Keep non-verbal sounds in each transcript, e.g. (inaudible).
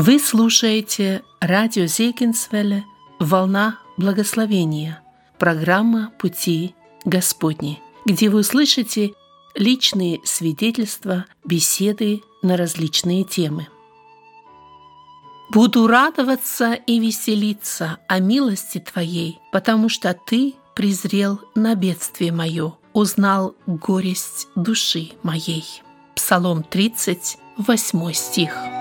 Вы слушаете радио Зейкинсвелле «Волна благословения», программа «Пути Господни», где вы услышите личные свидетельства, беседы на различные темы. Буду радоваться и веселиться о милости Твоей, потому что Ты презрел на бедствие мое, узнал горесть души моей. Псалом 30, 8 стих.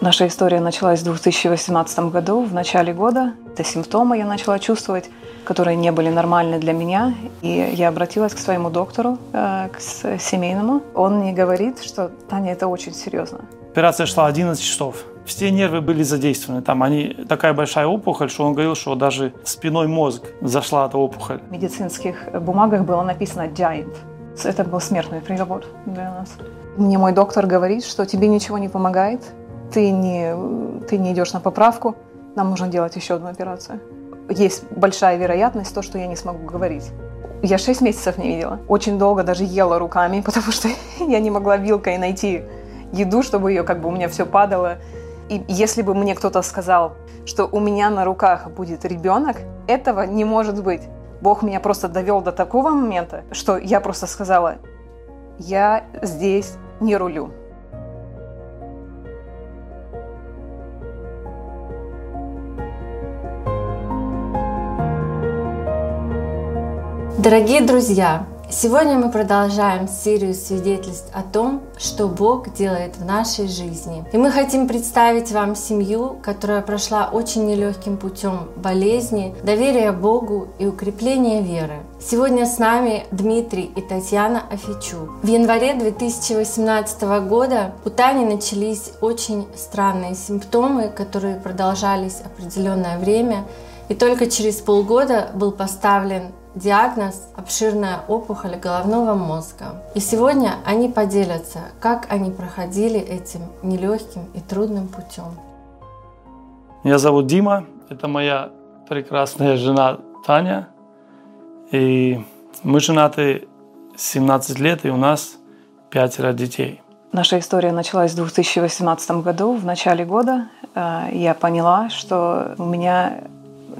Наша история началась в 2018 году, в начале года. Это симптомы я начала чувствовать, которые не были нормальны для меня. И я обратилась к своему доктору, э, к семейному. Он мне говорит, что Таня, это очень серьезно. Операция шла 11 часов. Все нервы были задействованы. Там они, такая большая опухоль, что он говорил, что даже спиной мозг зашла эта опухоль. В медицинских бумагах было написано «giant». Это был смертный приговор для нас. Мне мой доктор говорит, что тебе ничего не помогает, ты не, ты не идешь на поправку, нам нужно делать еще одну операцию. Есть большая вероятность то, что я не смогу говорить. Я шесть месяцев не видела. Очень долго даже ела руками, (laughs) потому что я не могла вилкой найти еду, чтобы ее как бы у меня все падало. И если бы мне кто-то сказал, что у меня на руках будет ребенок, этого не может быть. Бог меня просто довел до такого момента, что я просто сказала, я здесь не рулю. Дорогие друзья, сегодня мы продолжаем серию свидетельств о том, что Бог делает в нашей жизни. И мы хотим представить вам семью, которая прошла очень нелегким путем болезни, доверия Богу и укрепления веры. Сегодня с нами Дмитрий и Татьяна Афичу. В январе 2018 года у Тани начались очень странные симптомы, которые продолжались определенное время. И только через полгода был поставлен диагноз – обширная опухоль головного мозга. И сегодня они поделятся, как они проходили этим нелегким и трудным путем. Меня зовут Дима, это моя прекрасная жена Таня. И мы женаты 17 лет, и у нас пятеро детей. Наша история началась в 2018 году, в начале года. Э, я поняла, что у меня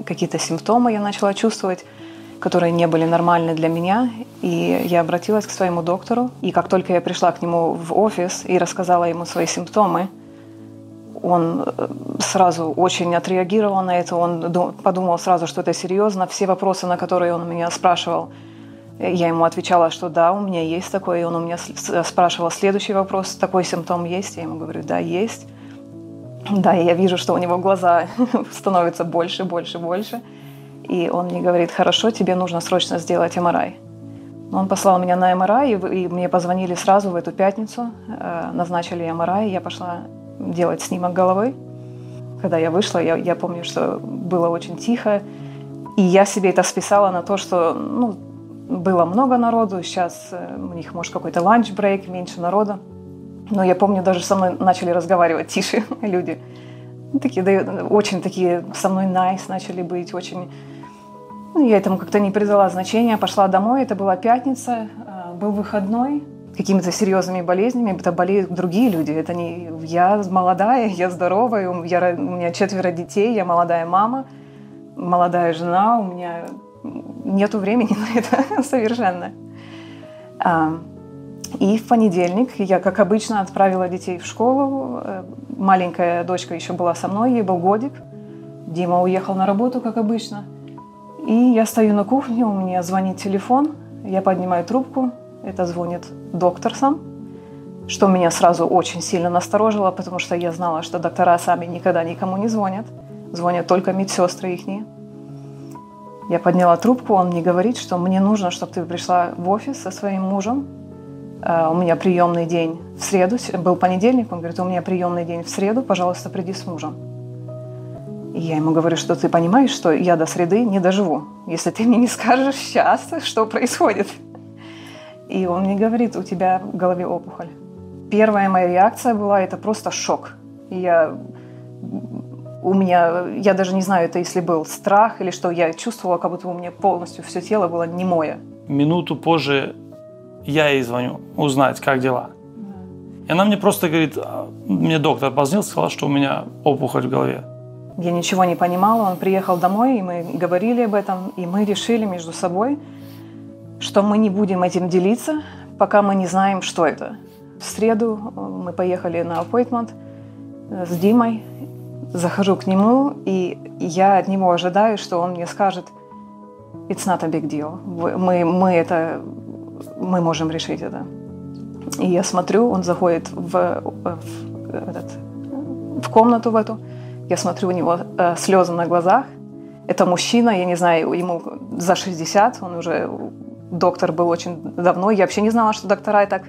какие-то симптомы я начала чувствовать – которые не были нормальны для меня. И я обратилась к своему доктору. И как только я пришла к нему в офис и рассказала ему свои симптомы, он э, сразу очень отреагировал на это. Он подумал сразу, что это серьезно. Все вопросы, на которые он меня спрашивал, я ему отвечала, что да, у меня есть такое. И он у меня спрашивал следующий вопрос, такой симптом есть? Я ему говорю, да, есть. Да, и я вижу, что у него глаза (laughs) становятся больше, больше, больше. И он мне говорит, хорошо, тебе нужно срочно сделать МРАЙ. Он послал меня на МРАЙ, и, мне позвонили сразу в эту пятницу, э, назначили МРАЙ, я пошла делать снимок головы. Когда я вышла, я, я помню, что было очень тихо, и я себе это списала на то, что ну, было много народу, сейчас э, у них, может, какой-то lunch break, меньше народа. Но я помню, даже со мной начали разговаривать тише (laughs) люди. Ну, такие, да, очень такие со мной nice начали быть, очень ну, я этому как-то не придала значения, пошла домой, это была пятница, а, был выходной, какими-то серьезными болезнями, это болеют другие люди. Это не я молодая, я здоровая, меня, у меня четверо детей, я молодая мама, молодая жена, у меня нету времени (laughs) на это совершенно. А, и в понедельник я, как обычно, отправила детей в школу. Э, маленькая дочка еще была со мной, ей был годик. Дима уехал на работу, как обычно – и я стою на кухне, у меня звонит телефон, я поднимаю трубку, это звонит доктор сам, что меня сразу очень сильно насторожило, потому что я знала, что доктора сами никогда никому не звонят, звонят только медсестры их. Я подняла трубку, он мне говорит, что мне нужно, чтобы ты пришла в офис со своим мужем. Э, у меня приемный день в среду, был понедельник, он говорит, у меня приемный день в среду, пожалуйста, приди с мужем. И я ему говорю, что ты понимаешь, что я до среды не доживу, если ты мне не скажешь сейчас, что происходит. И он мне говорит, у тебя в голове опухоль. Первая моя реакция была, это просто шок. И я, у меня, я даже не знаю, это если был страх или что, я чувствовала, как будто у меня полностью все тело было немое. Минуту позже я ей звоню, узнать, как дела. И она мне просто говорит, «А, мне доктор позвонил, сказал, что у меня опухоль в голове. Я ничего не понимала. Он приехал домой, и мы говорили об этом, и мы решили между собой, что мы не будем этим делиться, пока мы не знаем, что это. В среду мы поехали на appointment с Димой, захожу к нему, и я от него ожидаю, что он мне скажет, it's not a big deal. Мы, мы это, мы можем решить это. И я смотрю, он заходит в, в, этот, в комнату в эту, я смотрю, у него э, слезы на глазах. Это мужчина, я не знаю, ему за 60, он уже доктор был очень давно. Я вообще не знала, что доктора так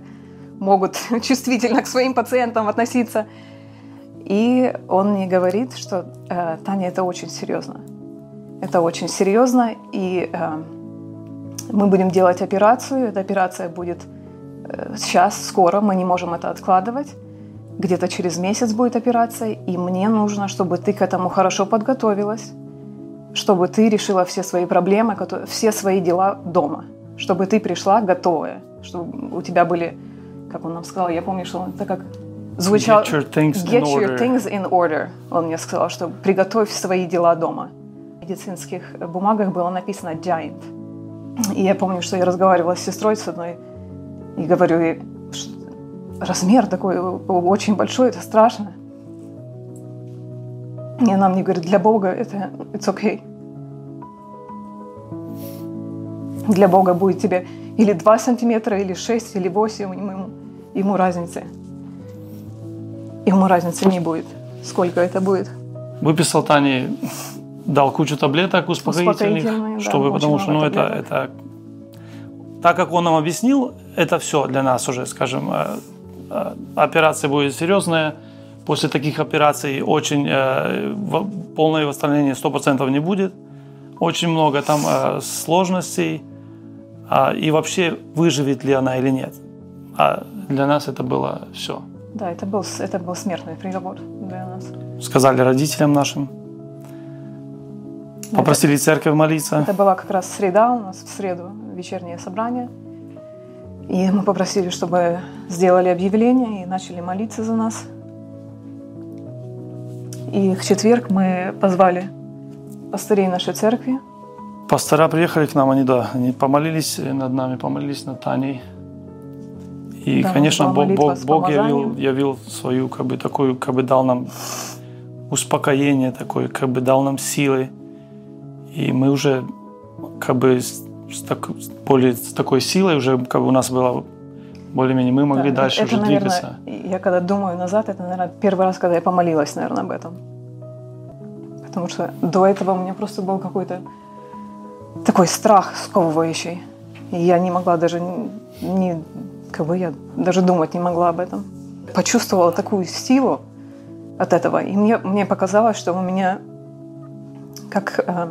могут (laughs) чувствительно к своим пациентам относиться. И он мне говорит, что э, Таня, это очень серьезно. Это очень серьезно, и э, мы будем делать операцию. Эта операция будет э, сейчас, скоро, мы не можем это откладывать. Где-то через месяц будет операция, и мне нужно, чтобы ты к этому хорошо подготовилась, чтобы ты решила все свои проблемы, все свои дела дома, чтобы ты пришла готовая, чтобы у тебя были, как он нам сказал, я помню, что это как звучало Get your things, Get in, your order. things in order. Он мне сказал, что приготовь свои дела дома. В медицинских бумагах было написано giant. И я помню, что я разговаривала с сестрой с одной и говорю ей, размер такой очень большой, это страшно. И она мне говорит, для Бога это it's okay. Для Бога будет тебе или 2 сантиметра, или 6, или 8, ему, ему разницы. Ему разницы не будет, сколько это будет. Выписал Тане, дал кучу таблеток успокоительных, да, чтобы, очень потому что ну, это, это так как он нам объяснил, это все для нас уже, скажем, э, э, операция будет серьезная. После таких операций очень э, полное восстановление 100% не будет. Очень много там э, сложностей. А, и вообще, выживет ли она или нет. А для нас это было все. Да, это был, это был смертный приговор для нас. Сказали родителям нашим. Попросили церковь молиться. Это была как раз среда, у нас в среду вечернее собрание. И мы попросили, чтобы сделали объявление и начали молиться за нас. И в четверг мы позвали пастырей нашей церкви. Пастора приехали к нам, они, да, они помолились над нами, помолились над Таней. И, Да, конечно, Бог, Бог, Бог явил, явил свою, как бы, такую, как бы дал нам успокоение такое, как бы дал нам силы. И мы уже, как бы, с, так- более, с такой силой уже, как бы, у нас было более-менее, мы могли Да, дальше это, уже наверное, двигаться. Я когда думаю назад, это, наверное, первый раз, когда я помолилась, наверное, об этом. Потому что до этого у меня просто был какой-то такой страх сковывающий. И я не могла даже не, не- как бы я даже думать не могла об этом. Почувствовала такую силу от этого. И мне, мне показалось, что у меня как э,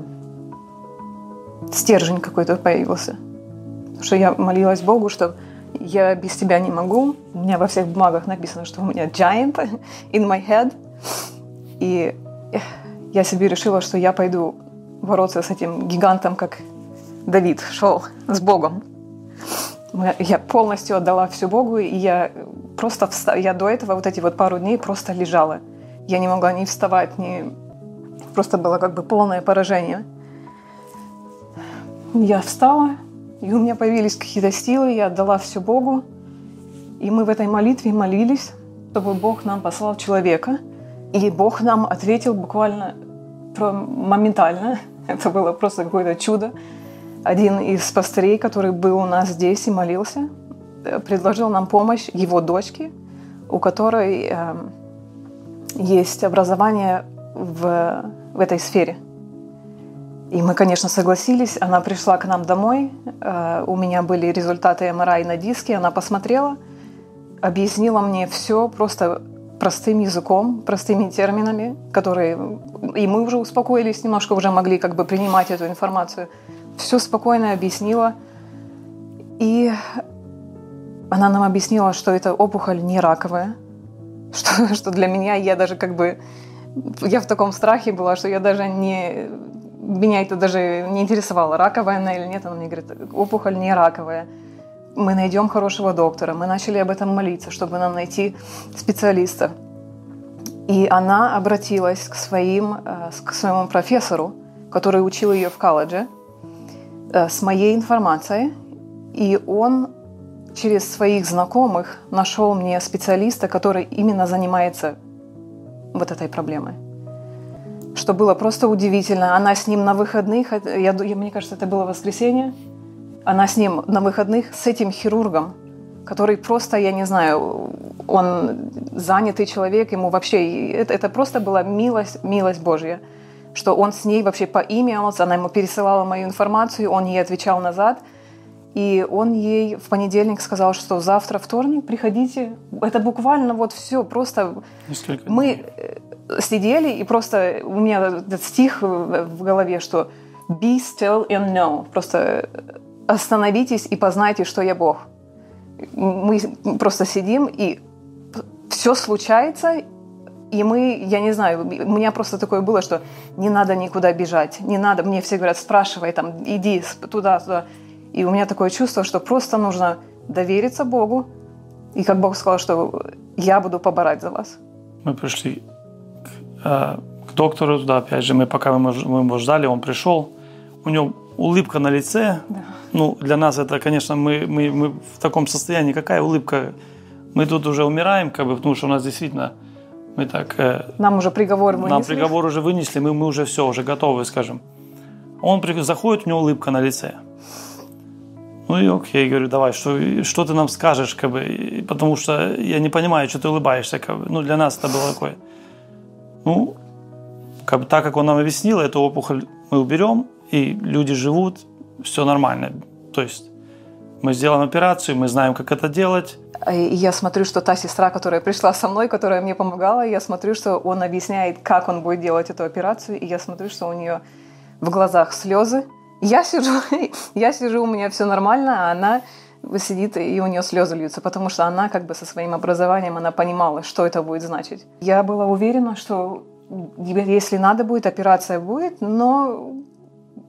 стержень какой-то появился. Что я молилась Богу, что я без тебя не могу. У меня во всех бумагах написано, что у меня giant in my head. И я себе решила, что я пойду бороться с этим гигантом, как Давид шел с Богом. Я полностью отдала все Богу, и я просто вста... я до этого вот эти вот пару дней просто лежала. Я не могла ни вставать, ни... Просто было как бы полное поражение. Я встала, и у меня появились какие-то силы, я отдала все Богу. И мы в этой молитве молились, чтобы Бог нам послал человека. И Бог нам ответил буквально моментально. (laughs) Это было просто какое-то чудо. Один из пастырей, который был у нас здесь и молился, э, предложил нам помощь его дочке, у которой эм, есть образование в, в этой сфере. И мы, конечно, согласились. Она пришла к нам домой. Э, У меня были результаты МРА на диске. Она посмотрела, объяснила мне все просто простым языком, простыми терминами, которые... И мы уже успокоились немножко, уже могли как бы принимать эту информацию. Все спокойно объяснила. И она нам объяснила, что эта опухоль не раковая, (laughs) что, что для меня я даже как бы... Я в таком страхе была, что я даже не... Меня это даже не интересовало, раковая она или нет. Она мне говорит, опухоль не раковая. мы найдем хорошего доктора. Мы начали об этом молиться, чтобы нам найти специалиста. И она обратилась к, своим, э, к своему профессору, который учил ее в колледже, э, с моей информацией. И он через своих знакомых нашел мне специалиста, который именно занимается вот этой проблемой. Что было просто удивительно. Она с ним на выходных, я, мне кажется, это было воскресенье, она с ним на выходных с этим хирургом, который просто, я не знаю, он занятый человек, ему вообще, это, это просто была милость, милость Божья, что он с ней вообще по имени, она ему пересылала мою информацию, он ей отвечал назад, и он ей в понедельник сказал, что завтра вторник, приходите. Это буквально вот все, просто Несколько мы э, сидели, и просто у меня этот стих в голове, что be still and know. Просто остановитесь и познайте, что я Бог. Мы просто сидим, и все случается, и мы, я не знаю, у меня просто такое было, что не надо никуда бежать, не надо, мне все говорят, спрашивай, там, иди туда, туда. И у меня такое чувство, что просто нужно довериться Богу, и как Бог сказал, что я буду поборать за вас. Мы пришли к, э, к доктору, да, опять же, мы пока мы, мы его ждали, он пришел, у него улыбка на лице. Да. Ну, для нас это, конечно, мы, мы, мы в таком состоянии. Какая улыбка? Мы тут уже умираем, как бы, потому что у нас действительно мы так... Э, нам уже приговор вынесли. Нам приговор уже вынесли, мы, мы уже все, уже готовы, скажем. Он заходит, у него улыбка на лице. Ну и окей, говорю, давай, что, что ты нам скажешь, как бы, потому что я не понимаю, что ты улыбаешься, как бы. Ну, для нас это было такое. Ну, как бы, так как он нам объяснил, эту опухоль мы уберем, и люди живут, все нормально. То есть мы сделаем операцию, мы знаем, как это делать. И я смотрю, что та сестра, которая пришла со мной, которая мне помогала, я смотрю, что он объясняет, как он будет делать эту операцию, и я смотрю, что у нее в глазах слезы. Я сижу, (laughs) я сижу, у меня все нормально, а она сидит, и у нее слезы льются, потому что она как бы со своим образованием, она понимала, что это будет значить. Я была уверена, что если надо будет, операция будет, но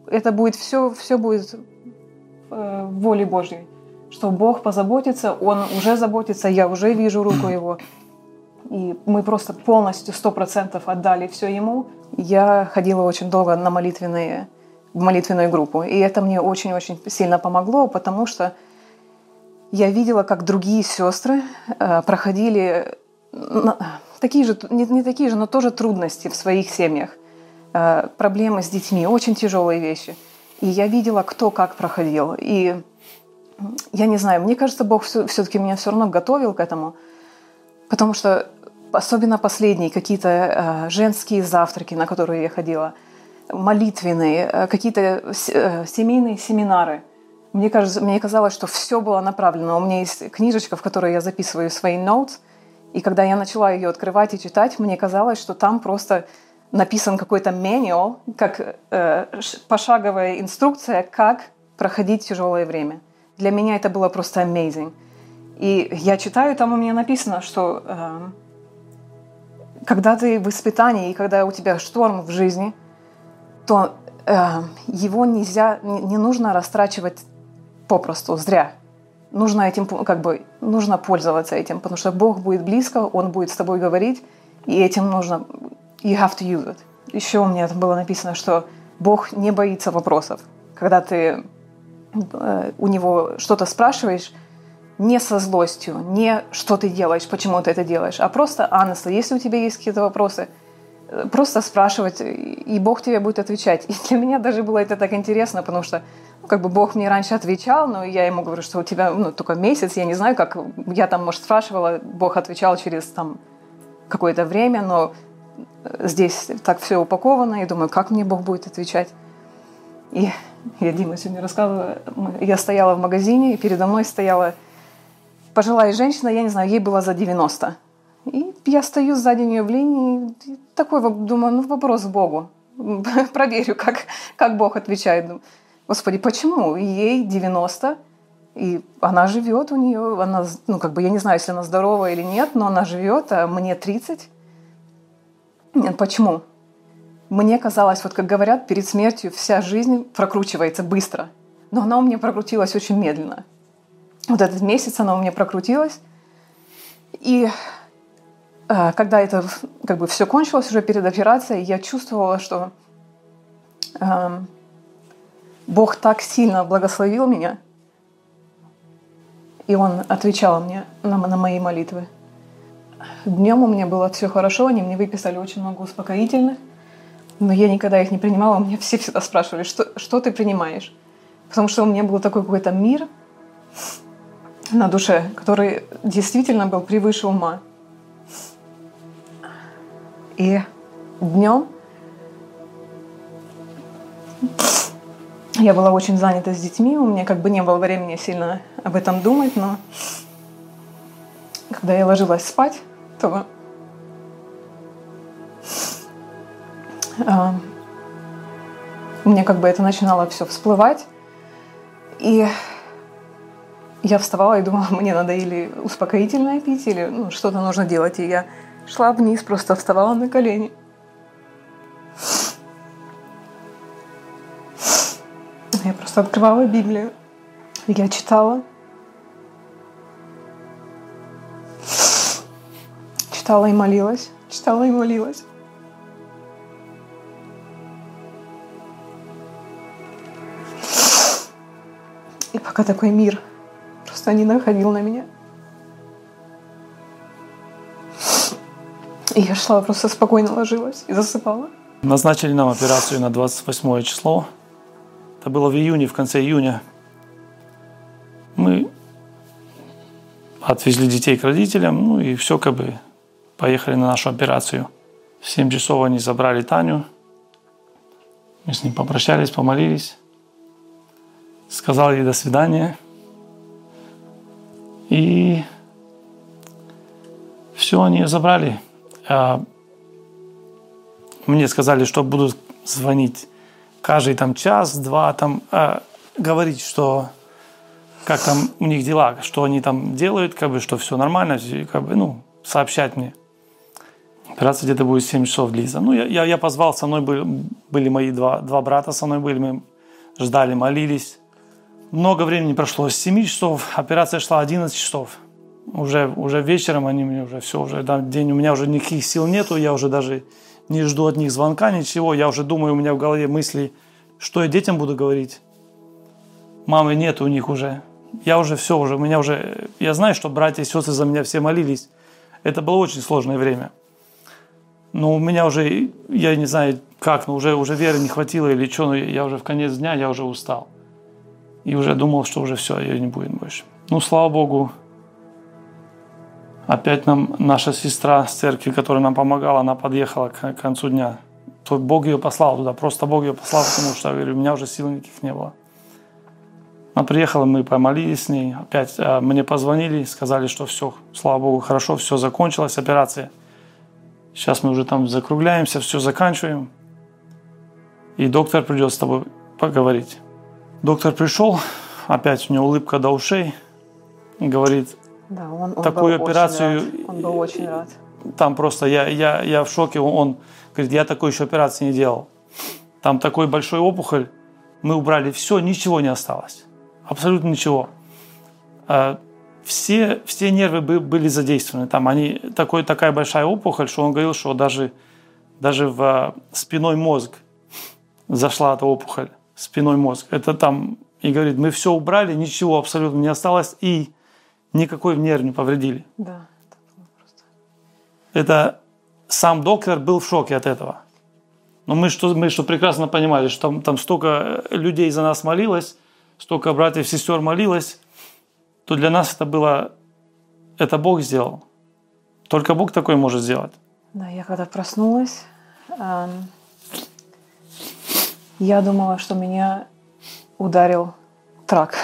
это будет все, все будет э, волей Божьей. Что Бог позаботится, Он уже заботится, я уже вижу руку Его. И мы просто полностью, сто процентов отдали все Ему. Я ходила очень долго на молитвенные, в молитвенную группу. И это мне очень-очень сильно помогло, потому что я видела, как другие сестры э, проходили такие же, не, не такие же, но тоже трудности в своих семьях. Э, проблемы с детьми, очень тяжелые вещи. И я видела, кто как проходил. И я не знаю, мне кажется, Бог все-таки меня все равно готовил к этому, потому что особенно последние какие-то э, женские завтраки, на которые я ходила, молитвенные, какие-то семейные семинары. Мне, кажется, мне казалось, что все было направлено. У меня есть книжечка, в которой я записываю свои notes, и когда я начала ее открывать и читать, мне казалось, что там просто написан какой-то manual, как э, пошаговая инструкция, как проходить тяжелое время. Для меня это было просто amazing. И я читаю, там у меня написано, что э, когда ты в испытании и когда у тебя шторм в жизни, то э, его нельзя, не, не нужно растрачивать попросту, зря. Нужно этим, как бы, нужно пользоваться этим, потому что Бог будет близко, Он будет с тобой говорить, и этим нужно you have to use it. Еще у меня там было написано, что Бог не боится вопросов. Когда ты э, у него что-то спрашиваешь, не со злостью, не что ты делаешь, почему ты это делаешь, а просто honestly, если у тебя есть какие-то вопросы, просто спрашивать, и Бог тебе будет отвечать. И для меня даже было это так интересно, потому что ну, как бы Бог мне раньше отвечал, но я ему говорю, что у тебя ну, только месяц, я не знаю, как я там, может, спрашивала, Бог отвечал через там какое-то время, но здесь так все упаковано, и думаю, как мне Бог будет отвечать. И я Дима сегодня рассказывала, я стояла в магазине, и передо мной стояла пожилая женщина, я не знаю, ей было за 90. И я стою сзади нее в линии, такой, думаю, ну вопрос Богу. (laughs) Проверю, как, как Бог отвечает. Господи, почему? Ей 90, и она живет у нее, она, ну как бы я не знаю, если она здорова или нет, но она живет, а мне 30. Нет, почему? Мне казалось, вот как говорят, перед смертью вся жизнь прокручивается быстро. Но она у меня прокрутилась очень медленно. вот этот месяц оно у меня прокрутилось. И когда это как бы все кончилось уже перед операцией, я чувствовала, что э, Бог так сильно благословил меня, и Он отвечал мне на, на мои молитвы. Днем у меня было все хорошо, они мне выписали очень много успокоительных, но я никогда их не принимала. Мне все всегда спрашивали, что, что ты принимаешь? Потому что у меня был такой какой-то мир на душе, который действительно был превыше ума. И днем я была очень занята с детьми, у меня как бы не было времени сильно об этом думать, но когда я ложилась спать, то а, у меня как бы это начинало все всплывать. И я вставала и думала, (laughs) мне надо или успокоительное пить, или ну, что-то нужно делать. И я шла вниз, просто вставала на колени. Я просто открывала Библию. Я читала. Читала и молилась. Читала и молилась. И пока такой мир просто не находил на меня. И (laughs) я шла, просто спокойно ложилась и засыпала. Назначили нам операцию на 28 число. Это было в июне, в конце июня. Мы отвезли детей к родителям, ну и все как бы поехали на нашу операцию. В 7 часов они забрали Таню. Мы с ним попрощались, помолились. Сказал ей до свидания. И все, они забрали. А мне сказали, что будут звонить каждый там час-два, там а, говорить, что как там у них дела, что они там делают, как бы, что все нормально, как бы, ну, сообщать мне. Операция где-то будет 7 часов длиться. Ну, я, я, я позвал, со мной были, были мои два, два брата со мной были, мы ждали, молились. Много времени прошло, с 7 часов, операция шла 11 часов. Уже, уже вечером они мне уже все, уже да, день, у меня уже никаких сил нету, я уже даже не жду от них звонка, ничего. Я уже думаю, у меня в голове мысли, что я детям буду говорить. Мамы нет у них уже. Я уже все, уже, у меня уже, я знаю, что братья и сестры за меня все молились. Это было очень сложное время. Но у меня уже, я не знаю как, но уже, уже веры не хватило или что, но я уже в конец дня, я уже устал. И уже думал, что уже все, ее не будет больше. Ну, слава Богу, опять нам наша сестра с церкви, которая нам помогала, она подъехала к концу дня. То Бог ее послал туда, просто Бог ее послал, потому что, я говорю, у меня уже сил никаких не было. Она приехала, мы помолились с ней, опять а, мне позвонили, сказали, что все, слава Богу, хорошо, все закончилось, операция. Сейчас мы уже там закругляемся, все заканчиваем. И доктор придет с тобой поговорить. Доктор пришел, опять у него улыбка до ушей, говорит, да, он, он такую был операцию. Очень рад. Он был очень рад. Там просто я, я, я в шоке. Он, он говорит, я такой еще операции не делал. Там такой большой опухоль. Мы убрали все, ничего не осталось. Абсолютно ничего. А, все, все нервы были задействованы. Там они, такой, такая большая опухоль, что он говорил, что даже, даже в а, спиной мозг зашла эта опухоль. Спиной мозг. Это там, и говорит, мы все убрали, ничего абсолютно не осталось. И никакой нерв не повредили. Да, это было просто... Это сам доктор был в шоке от этого. Но мы что, мы что прекрасно понимали, что там, там столько людей за нас молилось, столько братьев и сестер молилось, то для нас это было, это Бог сделал. Только Бог такой может сделать. Да, я когда проснулась, эм, я думала, что меня ударил трак.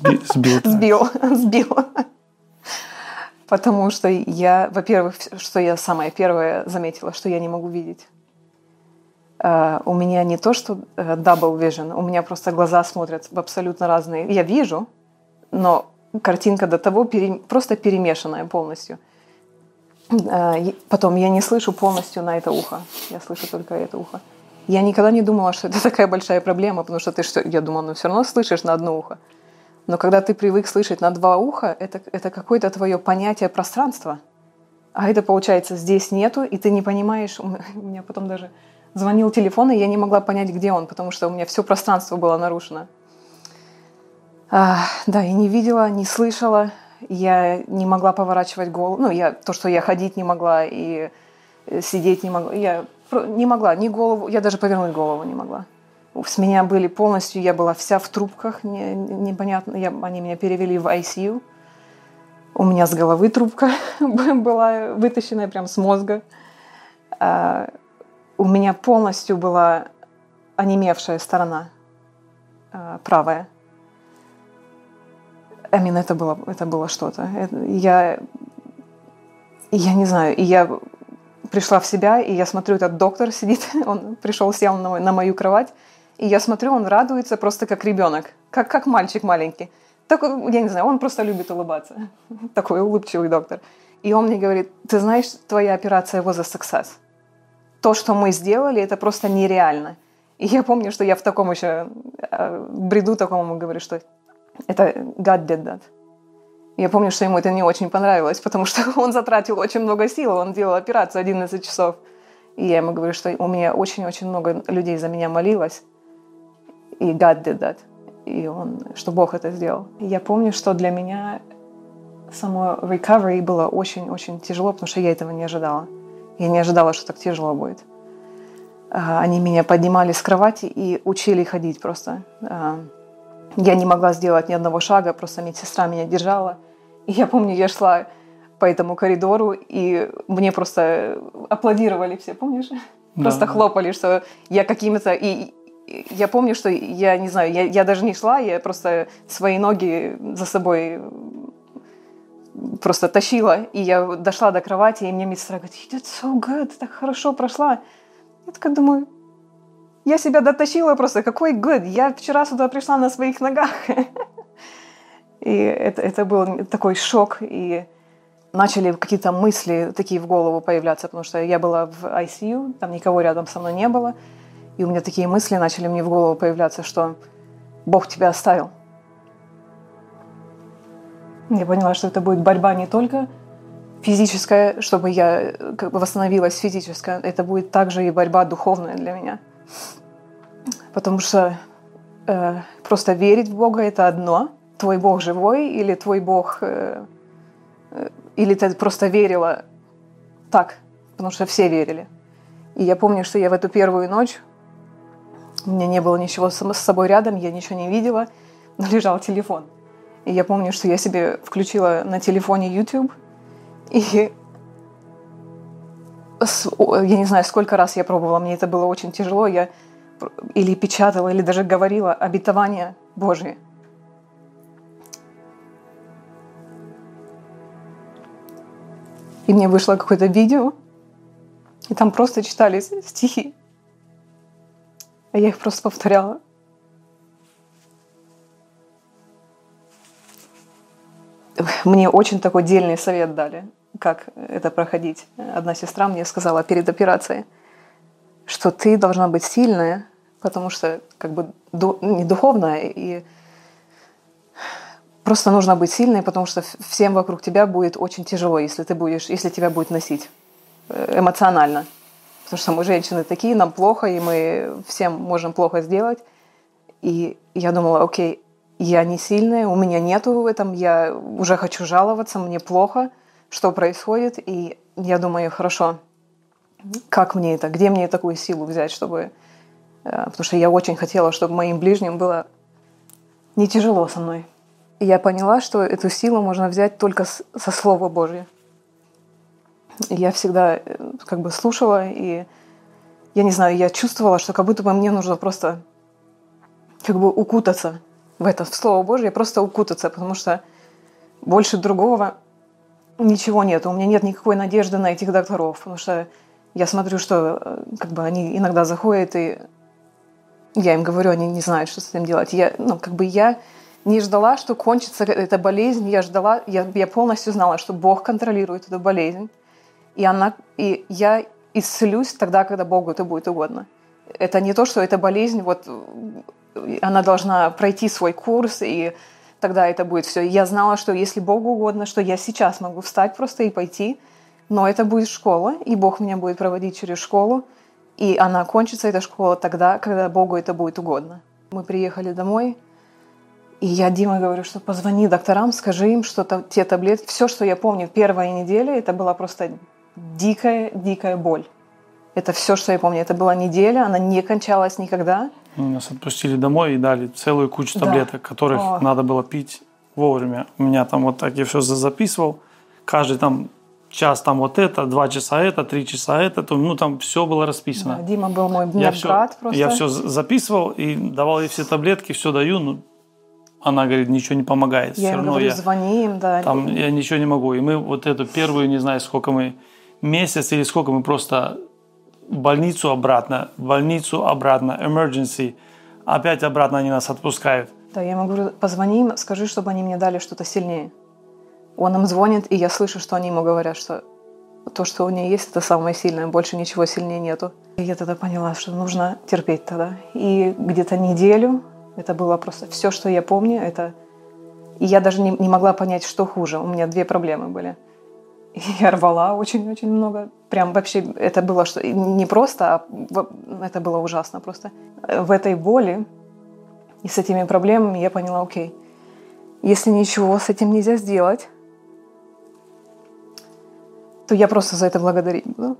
Сби, сбил. Сбил, (laughs) сбил. Потому что я, во-первых, что я самое первое заметила, что я не могу видеть. Uh, у меня не то, что uh, double vision, у меня просто глаза смотрят в абсолютно разные. Я вижу, но картинка до того пере, просто перемешанная полностью. Uh, потом я не слышу полностью на это ухо. Я слышу только это ухо. Я никогда не думала, что это (laughs) такая большая проблема, потому что ты что, я думала, ну все равно слышишь на одно ухо. Но когда ты привык слышать на два уха, это, это какое-то твое понятие пространства. А это, получается, здесь нету, и ты не понимаешь. У (laughs) меня потом даже звонил телефон, и я не могла понять, где он, потому что у меня все пространство было нарушено. А, да, я не видела, не слышала, я не могла поворачивать голову. Ну, я, то, что я ходить не могла и э, сидеть не могла. Я не могла ни голову, я даже повернуть голову не могла. С меня были полностью, я была вся в трубках, не, непонятно, я, они меня перевели в ICU. У меня с головы трубка (laughs) была вытащенная прям с мозга. А, у меня полностью была онемевшая сторона а, правая. Амин, это было, это было что-то. Я, я не знаю, и я пришла в себя, и я смотрю, этот доктор сидит, (laughs) он пришел, сел на, на мою кровать, и я смотрю, он радуется просто как ребенок, как, как мальчик маленький. Такой, я не знаю, он просто любит улыбаться. (laughs) Такой улыбчивый доктор. И он мне говорит, ты знаешь, твоя операция was a success. То, что мы сделали, это просто нереально. И я помню, что я в таком еще э, бреду такому говорю, что это God did that. Я помню, что ему это не очень понравилось, потому что (laughs) он затратил очень много сил, он делал операцию 11 часов. И я ему говорю, что у меня очень-очень много людей за меня молилось, и God did that. И он, что Бог это сделал. И я помню, что для меня само recovery было очень-очень тяжело, потому что я этого не ожидала. Я не ожидала, что так тяжело будет. А, они меня поднимали с кровати и учили ходить просто. А, я не могла сделать ни одного шага, просто медсестра меня держала. И я помню, я шла по этому коридору, и мне просто аплодировали все, помнишь? Да. Просто хлопали, что я какими-то... И я помню, что я не знаю, я, я даже не шла, я просто свои ноги за собой просто тащила. И я дошла до кровати, и мне медсестра говорит, it's so good, так хорошо прошла. Я такая думаю, я себя дотащила просто, какой good, я вчера сюда пришла на своих ногах. (laughs) И это, это был такой шок, и начали какие-то мысли такие в голову появляться, потому что я была в ICU, там никого рядом со мной не было, и у меня такие мысли начали мне в голову появляться, что Бог тебя оставил. Я поняла, что это будет борьба не только физическая, чтобы я как бы восстановилась физическая, это будет также и борьба духовная для меня. Потому что э, просто верить в Бога это одно, твой Бог живой или твой Бог, э, э, или ты просто верила так, потому что все верили. И я помню, что я в эту первую ночь, у меня не было ничего с собой рядом, я ничего не видела, но лежал телефон. И я помню, что я себе включила на телефоне YouTube, и я не знаю, сколько раз я пробовала, мне это было очень тяжело, я или печатала, или даже говорила обетование Божие – И мне вышло какое-то видео, и там просто читались стихи. А я их просто повторяла. Мне очень такой дельный совет дали, как это проходить. Одна сестра мне сказала перед операцией, что ты должна быть сильная, потому что как бы не духовная и Просто нужно быть сильной, потому что всем вокруг тебя будет очень тяжело, если ты будешь, если тебя будет носить э, эмоционально. Потому что мы женщины такие, нам плохо, и мы всем можем плохо сделать. И я думала, окей, я не сильная, у меня нету в этом, я уже хочу жаловаться, мне плохо, что происходит. И я думаю, хорошо, как мне это, где мне такую силу взять, чтобы... Э, потому что я очень хотела, чтобы моим ближним было не тяжело со мной. И я поняла, что эту силу можно взять только со Слова Божьего. Я всегда э, как бы слушала, и я не знаю, я чувствовала, что как будто бы мне нужно просто как бы укутаться в это, в Слово Божье, просто укутаться, потому что больше другого ничего нет. У меня нет никакой надежды на этих докторов, потому что я смотрю, что э, как бы они иногда заходят, и я им говорю, они не знают, что с этим делать. Я, ну, как бы я не ждала, что кончится эта болезнь. Я ждала, я, я полностью знала, что Бог контролирует эту болезнь. И, она, и я исцелюсь тогда, когда Богу это будет угодно. Это не то, что эта болезнь, вот, она должна пройти свой курс, и тогда это будет все. Я знала, что если Богу угодно, что я сейчас могу встать просто и пойти, но это будет школа, и Бог меня будет проводить через школу, и она кончится, эта школа, тогда, когда Богу это будет угодно. Мы приехали домой, и я Дима говорю, что позвони докторам, скажи им, что -то, те таблетки, все, что я помню, первая неделя, это была просто дикая, дикая боль. Это все, что я помню. Это была неделя, она не кончалась никогда. Нас отпустили домой и дали целую кучу таблеток, да. которых О. надо было пить вовремя. У меня там вот так я все записывал. Каждый там час там вот это, два часа это, три часа это, то, ну там все было расписано. Да, Дима был мой я все, брат просто. Я все записывал и давал ей все таблетки, все даю, ну она говорит, ничего не помогает. Я все равно говорю, я, звони им, да. Там я ничего не могу. И мы вот эту первую, не знаю, сколько мы, месяц или сколько мы просто больницу обратно, больницу обратно, emergency, опять обратно они нас отпускают. Да, я ему говорю, позвони им, скажи, чтобы они мне дали что-то сильнее. Он им звонит, и я слышу, что они ему говорят, что то, что у нее есть, это самое сильное, больше ничего сильнее нету. И я тогда поняла, что нужно терпеть тогда. И где-то неделю это было просто все, что я помню. Это... И я даже не, не могла понять, что хуже. У меня две проблемы были. (laughs) Я рвала очень-очень много. Прям вообще это было что не просто, а это было ужасно просто. В этой боли и с этими проблемами я поняла, окей, если ничего с этим нельзя сделать, то я просто за это благодарить буду.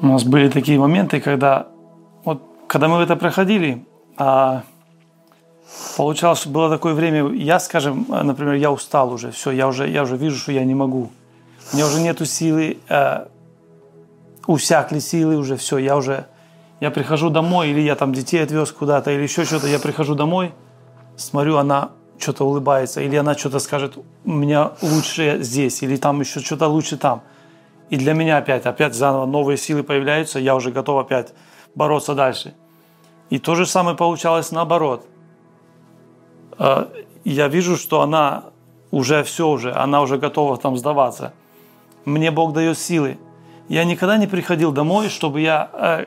У нас были такие моменты, когда вот когда мы это проходили, а, получалось, что было такое время, я, скажем, например, я устал уже, все, я уже, я уже вижу, что я не могу. У меня уже нету силы, э, усякли силы уже, все, я уже, я прихожу домой, или я там детей отвез куда-то, или еще что-то, я прихожу домой, смотрю, она что-то улыбается, или она что-то скажет, у меня лучше здесь, или там еще что-то лучше там. И для меня опять, опять заново новые силы появляются, я уже готов опять бороться дальше. И то же самое получалось наоборот. А, я вижу, что она уже все уже, она уже готова там сдаваться. Мне Бог дает силы. Я никогда не приходил домой, чтобы я э,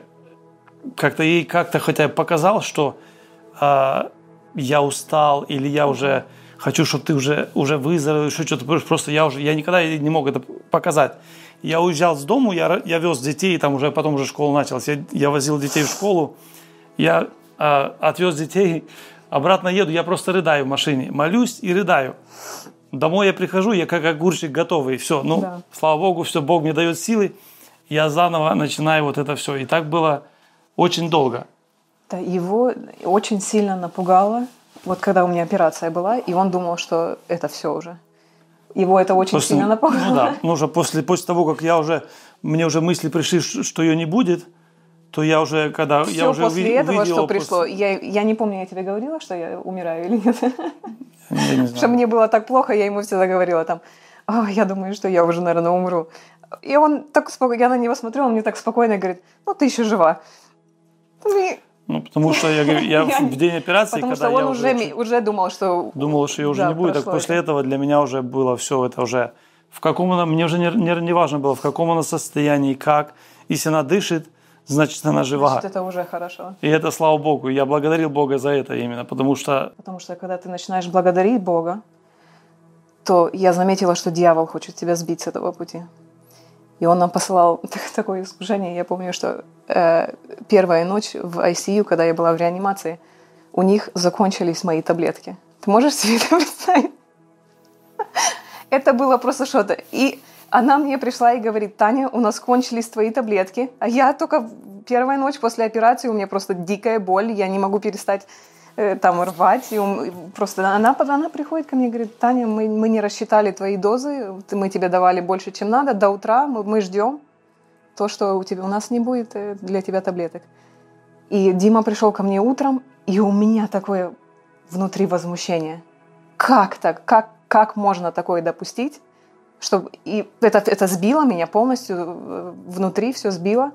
как-то ей как-то хотя бы показал, что э, я устал или я уже хочу, чтобы ты уже, уже выздоровел, еще что-то. Просто я уже, я никогда не мог это показать. Я уезжал с дому, я, я вез детей, там уже потом уже школа началась. Я, я возил детей в школу, я э, отвез детей, обратно еду, я просто рыдаю в машине, молюсь и рыдаю. Домой я прихожу, я как огурчик готовый, все. Ну, да. слава Богу, все, Бог мне дает силы, я заново начинаю вот это все. И так было очень долго. Да, его очень сильно напугало, вот когда у меня операция была, и он думал, что это все уже. Его это очень после, сильно напугало. Ну да, ну уже после, после того, как я уже, мне уже мысли пришли, что ее не будет, то я уже, когда Все я уже после уви- этого, увидел... что пришло, я, я не помню, я тебе говорила, что я умираю или нет. Я не знаю. Что мне было так плохо, я ему всегда говорила там, «А, я думаю, что я уже, наверное, умру. И он так спокойно, я на него смотрю, он мне так спокойно говорит, ну ты еще жива. Ну, потому что я, я (laughs) в день операции, потому когда что он я уже, уже, уже думал, что... Думал, что ее уже да, не будет, так после это. этого для меня уже было все это уже... В каком она... Мне уже не, не, не важно было, в каком она состоянии, как. Если она дышит, значит, она жива. Значит, это уже хорошо. И это, слава Богу, я благодарил Бога за это именно, потому что... Потому что, когда ты начинаешь благодарить Бога, то я заметила, что дьявол хочет тебя сбить с этого пути. И он нам посылал (laughs) такое искушение. Я помню, что э, первая ночь в ICU, когда я была в реанимации, у них закончились мои таблетки. Ты можешь себе это представить? (laughs) Это было просто что-то. И она мне пришла и говорит, Таня, у нас кончились твои таблетки. А я только первая ночь после операции, у меня просто дикая боль, я не могу перестать э, там рвать. И просто она, она приходит ко мне и говорит, Таня, мы, мы не рассчитали твои дозы, мы тебе давали больше, чем надо, до утра мы, мы ждем то, что у тебя у нас не будет э, для тебя таблеток. И Дима пришел ко мне утром, и у меня такое внутри возмущение. Как так? Как, как можно такое допустить? Чтобы... И это, это сбило меня полностью, э, внутри все сбило.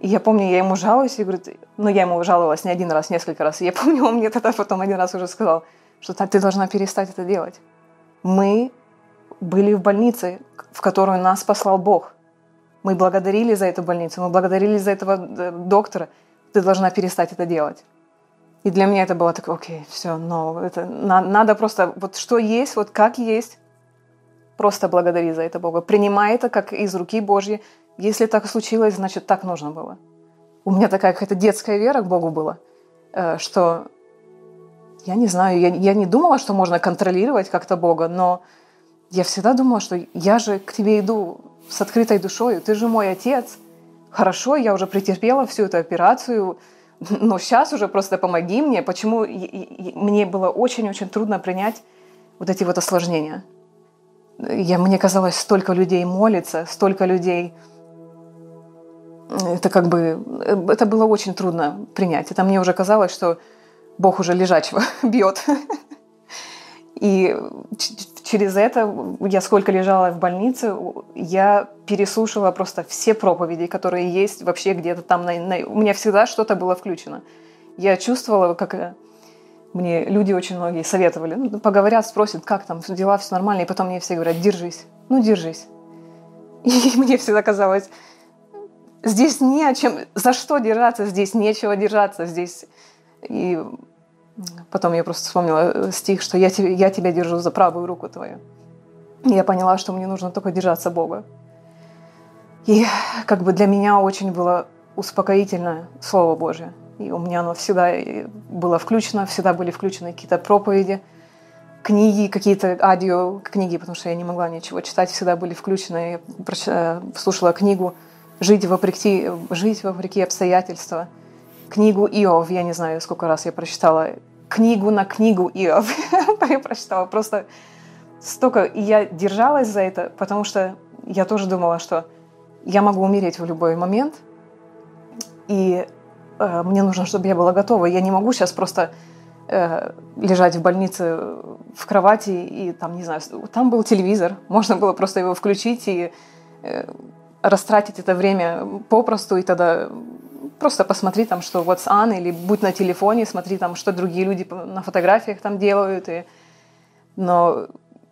И я помню, я ему жалуюсь, и говорю, ну, я ему жаловалась не один раз, несколько раз. И я (laughs) помню, он мне тогда потом один раз уже сказал, что ты должна перестать это делать. Мы были в больнице, в которую нас послал Бог. Мы благодарили за эту больницу, мы благодарили за этого э, доктора. Ты должна перестать это делать. И для меня это было такое, окей, все, но это на, надо просто, вот что есть, вот как есть, просто благодари за это Бога. Принимай это как из руки Божьей. Если так случилось, значит, так нужно было. У меня такая какая-то детская вера к Богу была, э, что я не знаю, я, я не думала, что можно контролировать как-то Бога, но я всегда думала, что я же к тебе иду с открытой душой, ты же мой отец. Хорошо, я уже претерпела всю эту операцию, но сейчас уже просто помоги мне. Почему мне было очень-очень трудно принять вот эти вот осложнения. Я, мне казалось, столько людей молится, столько людей... Это как бы... Это было очень трудно принять. Это мне уже казалось, что Бог уже лежачего (laughs) бьет. И через это я сколько лежала в больнице, я переслушала просто все проповеди, которые есть вообще где-то там. На, на, у меня всегда что-то было включено. Я чувствовала, как э, мне люди очень многие советовали. Ну, поговорят, спросят, как там, дела, все нормально. И потом мне все говорят, держись. Ну, держись. (laughs) И мне всегда казалось, здесь не о чем, за что держаться, здесь нечего держаться, здесь... И Потом я просто вспомнила э, стих, что я, я тебя держу за правую руку твою. И я поняла, что мне нужно только держаться Бога. И как бы для меня очень было успокоительное Слово Божье. И у меня оно всегда э, было включено, всегда были включены какие-то проповеди, книги, какие-то аудио книги, потому что я не могла ничего читать, всегда были включены. Я э, слушала книгу «Жить вопреки, жить вопреки обстоятельства», книгу Иов, я не знаю, сколько раз я прочитала книгу на книгу Иов. (laughs) я прочитала просто столько. И я держалась за это, потому что я тоже думала, что я могу умереть в любой момент, и мне нужно, чтобы я была готова. Я не могу сейчас просто э, лежать в больнице в кровати и там, не знаю, там был телевизор, можно было просто его включить и э, растратить это время попросту, и тогда просто посмотри там, что what's on, или будь на телефоне, смотри там, что другие люди на фотографиях там делают. И... Но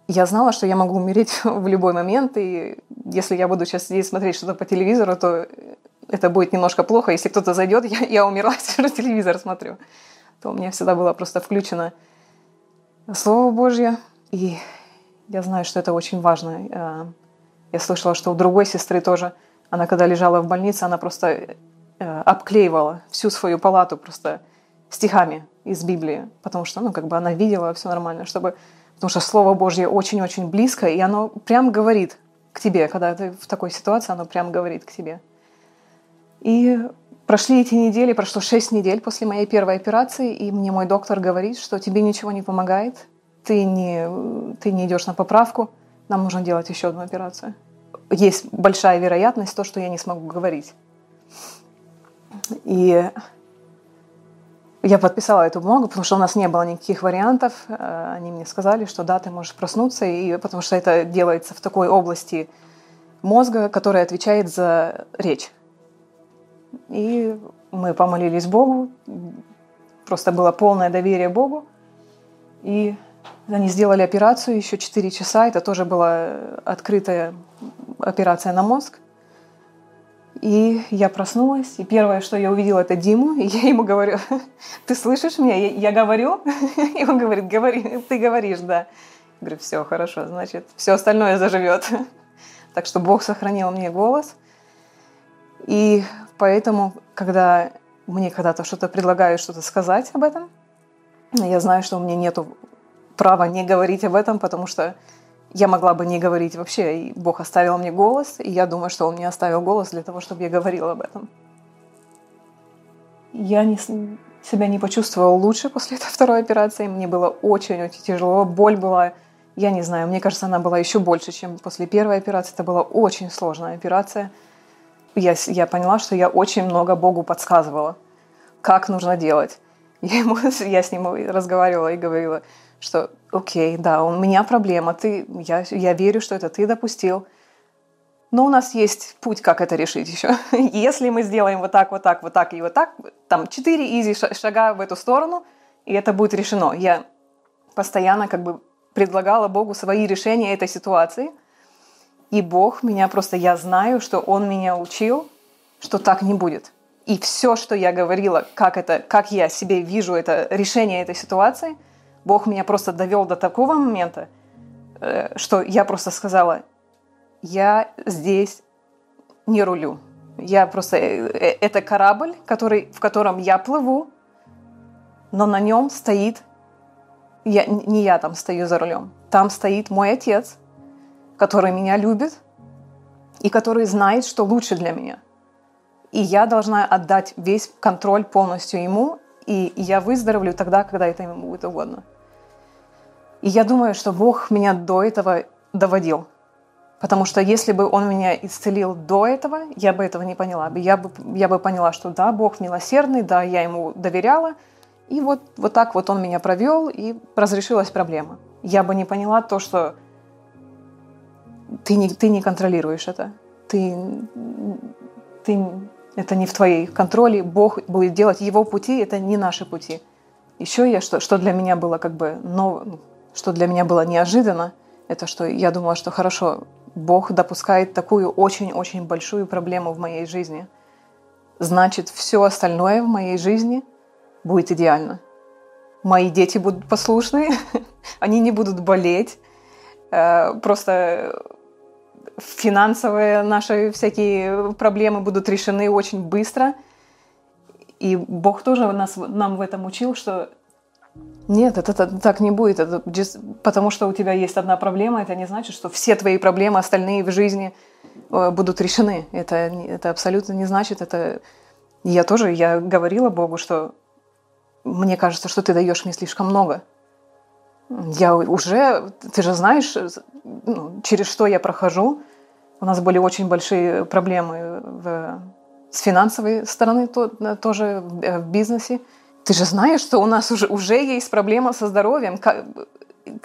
я знала, что я могу умереть (laughs) в любой момент, и если я буду сейчас здесь смотреть что-то по телевизору, то это будет немножко плохо. Если кто-то зайдет, я, я умерла, (laughs) что телевизор смотрю. То у меня всегда было просто включено Слово Божье. И я знаю, что это очень важно. Э, я слышала, что у другой сестры тоже, она когда лежала в больнице, она просто Э, обклеивала всю свою палату просто стихами из Библии, потому что, ну, как бы она видела все нормально, чтобы... Потому что Слово Божье очень-очень близко, и оно прям говорит к тебе, когда ты в такой ситуации, оно прям говорит к тебе. И прошли эти недели, прошло шесть недель после моей первой операции, и мне мой доктор говорит, что тебе ничего не помогает, ты не, ты не идешь на поправку, нам нужно делать еще одну операцию. Есть большая вероятность то, что я не смогу говорить. И я подписала эту бумагу, потому что у нас не было никаких вариантов. Они мне сказали, что да, ты можешь проснуться, и потому что это делается в такой области мозга, которая отвечает за речь. И мы помолились Богу, просто было полное доверие Богу. И они сделали операцию еще 4 часа, это тоже была открытая операция на мозг. И я проснулась, и первое, что я увидела, это Диму, и я ему говорю, (laughs) ты слышишь меня? Я, я говорю? (laughs) И он говорит, говори, ты говоришь, да. Я говорю, все, хорошо, значит, все остальное заживет. (laughs) Так что Бог сохранил мне голос. И поэтому, когда мне когда-то что-то предлагают что-то сказать об этом, я знаю, что у меня нет права не говорить об этом, потому что я могла бы не говорить вообще, и Бог оставил мне голос, и я думаю, что Он мне оставил голос для того, чтобы я говорила об этом. Я не, себя не почувствовала лучше после этой второй операции. Мне было очень-очень тяжело. Боль была, я не знаю, мне кажется, она была еще больше, чем после первой операции. Это была очень сложная операция. Я, я поняла, что я очень много Богу подсказывала, как нужно делать. (laughs) Я, ему, я с ним разговаривала и говорила, что окей, да, у меня проблема, ты, я, я верю, что это ты допустил, но у нас есть путь, как это решить еще. (laughs) Если мы сделаем вот так, вот так, вот так и вот так, там четыре изи шага в эту сторону, и это будет решено. Я постоянно как бы предлагала Богу свои решения этой ситуации, и Бог меня просто, я знаю, что Он меня учил, что так не будет. И все, что я говорила, как, это, как я себе вижу это решение этой ситуации, Бог меня просто довел до такого момента, э, что я просто сказала, я здесь не рулю. Я просто... Э, э, это корабль, который, в котором я плыву, но на нем стоит... Я, не я там стою за рулем. Там стоит мой отец, который меня любит и который знает, что лучше для меня. И я должна отдать весь контроль полностью ему, и я выздоровлю тогда, когда это ему будет угодно. И я думаю, что Бог меня до этого доводил – Потому что если бы он меня исцелил до этого, я бы этого не поняла. Я бы, я бы поняла, что да, Бог милосердный, да, я ему доверяла. И вот, вот так вот он меня провел, и разрешилась проблема. Я бы не поняла то, что ты не, ты не контролируешь это. Ты, ты, это не в твоей контроле. Бог будет делать его пути, это не наши пути. Еще я, что, что для меня было как бы, но, что для меня было неожиданно, это что я думала, что хорошо, Бог допускает такую очень-очень большую проблему в моей жизни. Значит, все остальное в моей жизни будет идеально. Мои дети будут послушны, (laughs) они не будут болеть. Э, просто финансовые наши всякие проблемы будут решены очень быстро. И Бог тоже нас, нам в этом учил, что нет, это, это так не будет. Это потому что у тебя есть одна проблема, это не значит, что все твои проблемы остальные в жизни э, будут решены. Это, это абсолютно не значит. Это я тоже, я говорила Богу, что мне кажется, что ты даешь мне слишком много. Я уже, ты же знаешь, ну, через что я прохожу. У нас были очень большие проблемы в, с финансовой стороны то, тоже в бизнесе. Ты же знаешь, что у нас уже, уже есть проблема со здоровьем.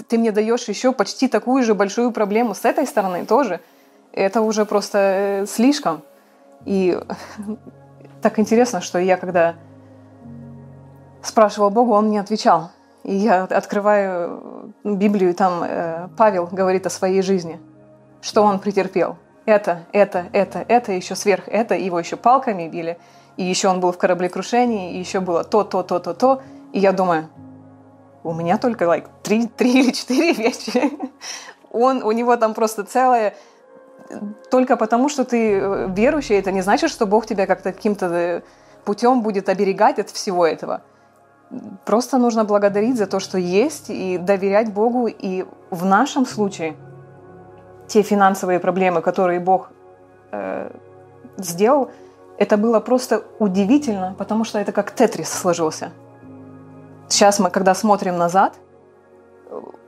Ты мне даешь еще почти такую же большую проблему с этой стороны тоже. Это уже просто э, слишком. И (laughs) так интересно, что я когда спрашивал Бога, он мне отвечал. И я открываю Библию, и там э, Павел говорит о своей жизни, что он претерпел. Это, это, это, это, еще сверх это, его еще палками били – и еще он был в кораблекрушении, и еще было то, то, то, то, то. И я думаю, у меня только like, три, три или четыре вещи. Он, у него там просто целое... Только потому, что ты э, верующий, это не значит, что Бог тебя как-то каким-то э, путем будет оберегать от всего этого. Просто нужно благодарить за то, что есть, и доверять Богу. И в нашем случае те финансовые проблемы, которые Бог э, сделал, это было просто удивительно, потому что это как тетрис сложился. Сейчас мы, когда смотрим назад,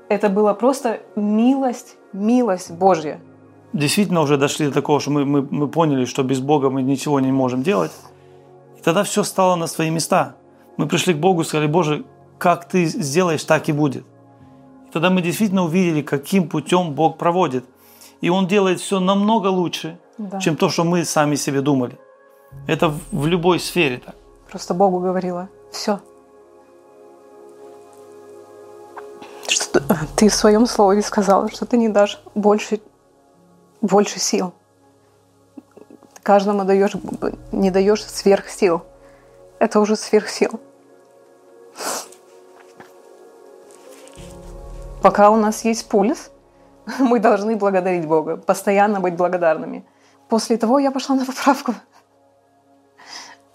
это было просто милость, милость Божья. Действительно уже дошли до такого, что мы, мы, мы поняли, что без Бога мы ничего не можем делать. И тогда все стало на свои места. Мы пришли к Богу и сказали, Боже, как ты сделаешь, так и будет. И тогда мы действительно увидели, каким путем Бог проводит. И Он делает все намного лучше, да. чем то, что мы сами себе думали. Это в любой сфере так. Просто Богу говорила, все. Что ты (laughs) в своем слове сказала, что ты не дашь больше, больше сил. Каждому даешь, не даешь сверх сил. Это уже сверх сил. Пока у нас есть пульс, (laughs) мы должны благодарить Бога, постоянно быть благодарными. После того я пошла на поправку.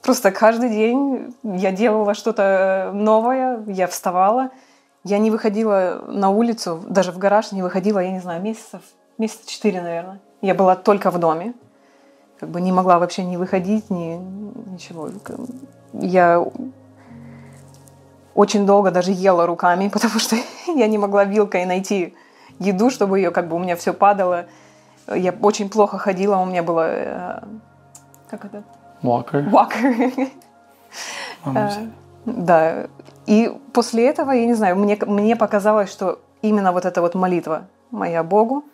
Просто каждый день я делала что-то новое, я вставала. Я не выходила на улицу, даже в гараж не выходила, я не знаю, месяцев, месяца четыре, наверное. Я была только в доме. Как бы не могла вообще не выходить, ни, ничего. Я очень долго даже ела руками, (laughs) потому что я не могла вилкой найти еду, чтобы ее как бы у меня все падало. Я очень плохо ходила, у меня было... Э, как это? Walker. Walker. Э, да. И после этого, я не знаю, мне, мне показалось, что именно вот эта вот молитва моя Богу,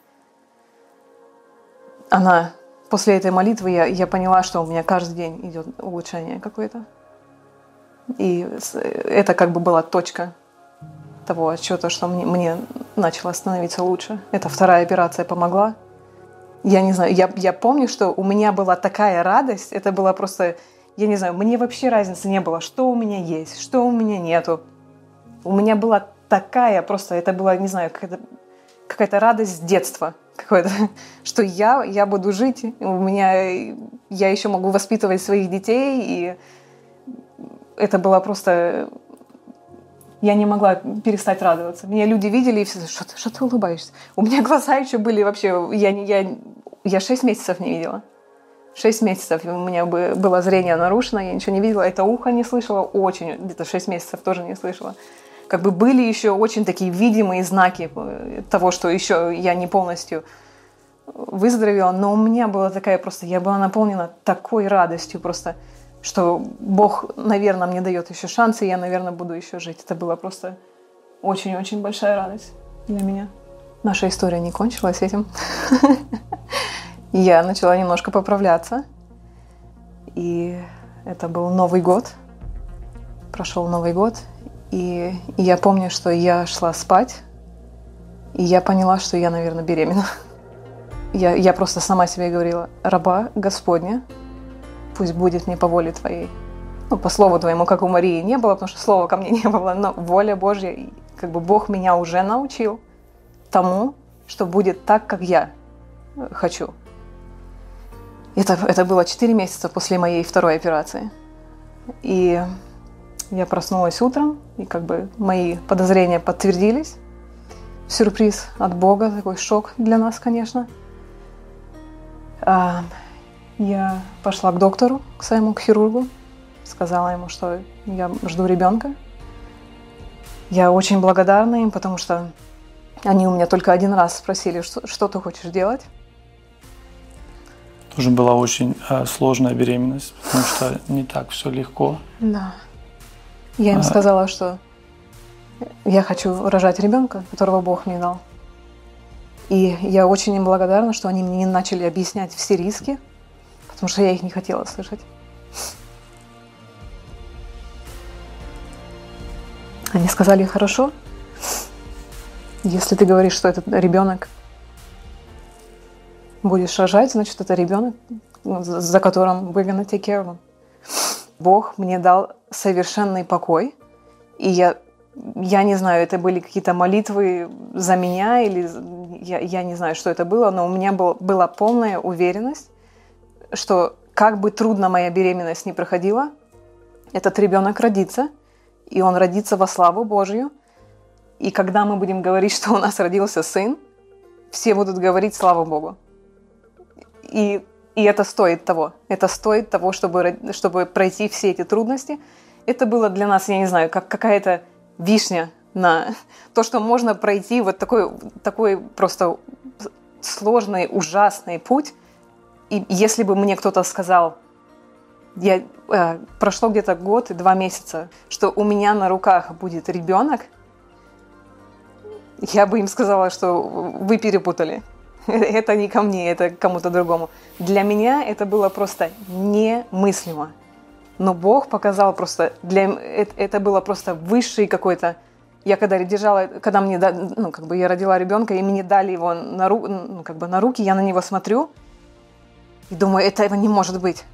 она, после этой молитвы я, я поняла, что у меня каждый день идет улучшение какое-то. И это как бы была точка того отчета, что мне, мне начало становиться лучше. Эта вторая операция помогла я не знаю, я, я помню, что у меня была такая радость, это было просто я не знаю, мне вообще разницы не было, что у меня есть, что у меня нету. У меня была такая просто, это была, не знаю, какая-то какая радость детства какое-то, (laughs) что я, я буду жить, у меня, я еще могу воспитывать своих детей, и это было просто... Я не могла перестать радоваться. Меня люди видели и все, что, что ты улыбаешься? У меня глаза еще были вообще... Я, я, я шесть месяцев не видела. Шесть месяцев у меня было зрение нарушено, я ничего не видела, это ухо не слышала, очень, где-то шесть месяцев тоже не слышала. Как бы были еще очень такие видимые знаки э, того, что еще я не полностью выздоровела, но у меня была такая просто, я была наполнена такой радостью просто, что Бог, наверное, мне дает еще шансы, и я, наверное, буду еще жить. Это была просто очень-очень большая радость для меня. Наша история не кончилась этим. (laughs) Я начала немножко поправляться. И это был Новый год. Прошел Новый год. И, я помню, что я шла спать. И я поняла, что я, наверное, беременна. Я, я просто сама себе говорила, раба Господня, пусть будет мне по воле Твоей. Ну, по слову Твоему, как у Марии не было, потому что слова ко мне (laughs) не было, но воля Божья, как бы Бог меня уже научил тому, что будет так, как я хочу. Это, это было 4 месяца после моей второй операции. И я проснулась утром, и как бы мои подозрения подтвердились. Сюрприз от Бога, такой шок для нас, конечно. А, я пошла к доктору, к своему, к хирургу, сказала ему, что я жду ребенка. Я очень благодарна им, потому что они у меня только один раз спросили, что, что ты хочешь делать тоже была очень э, сложная беременность, потому что не так все легко. Да. Я им а... сказала, что я хочу рожать ребенка, которого Бог мне дал. И я очень им благодарна, что они мне не начали объяснять все риски, потому что я их не хотела слышать. Они сказали, хорошо, если ты говоришь, что этот ребенок будешь рожать, значит, это ребенок, за которым we're gonna take care of him. Бог мне дал совершенный покой, и я, я не знаю, это были какие-то молитвы за меня, или я, я не знаю, что это было, но у меня был, была полная уверенность, что как бы трудно моя беременность не проходила, этот ребенок родится, и он родится во славу Божью. И когда мы будем говорить, что у нас родился сын, все будут говорить слава Богу. И, и это стоит того. Это стоит того, чтобы, чтобы пройти все эти трудности. Это было для нас, я не знаю, как какая-то вишня на (laughs) то, что можно пройти вот такой, такой просто сложный, ужасный путь. И если бы мне кто-то сказал, я, э, прошло где-то год и два месяца, что у меня на руках будет ребенок, я бы им сказала, что вы перепутали. (laughs) это не ко мне, это кому-то другому. Для меня это было просто немыслимо. Но Бог показал просто, для, это, было просто высший какой-то... Я когда держала, когда мне, ну, как бы я родила ребенка, и мне дали его на, ру, ну, как бы на руки, я на него смотрю и думаю, этого не может быть.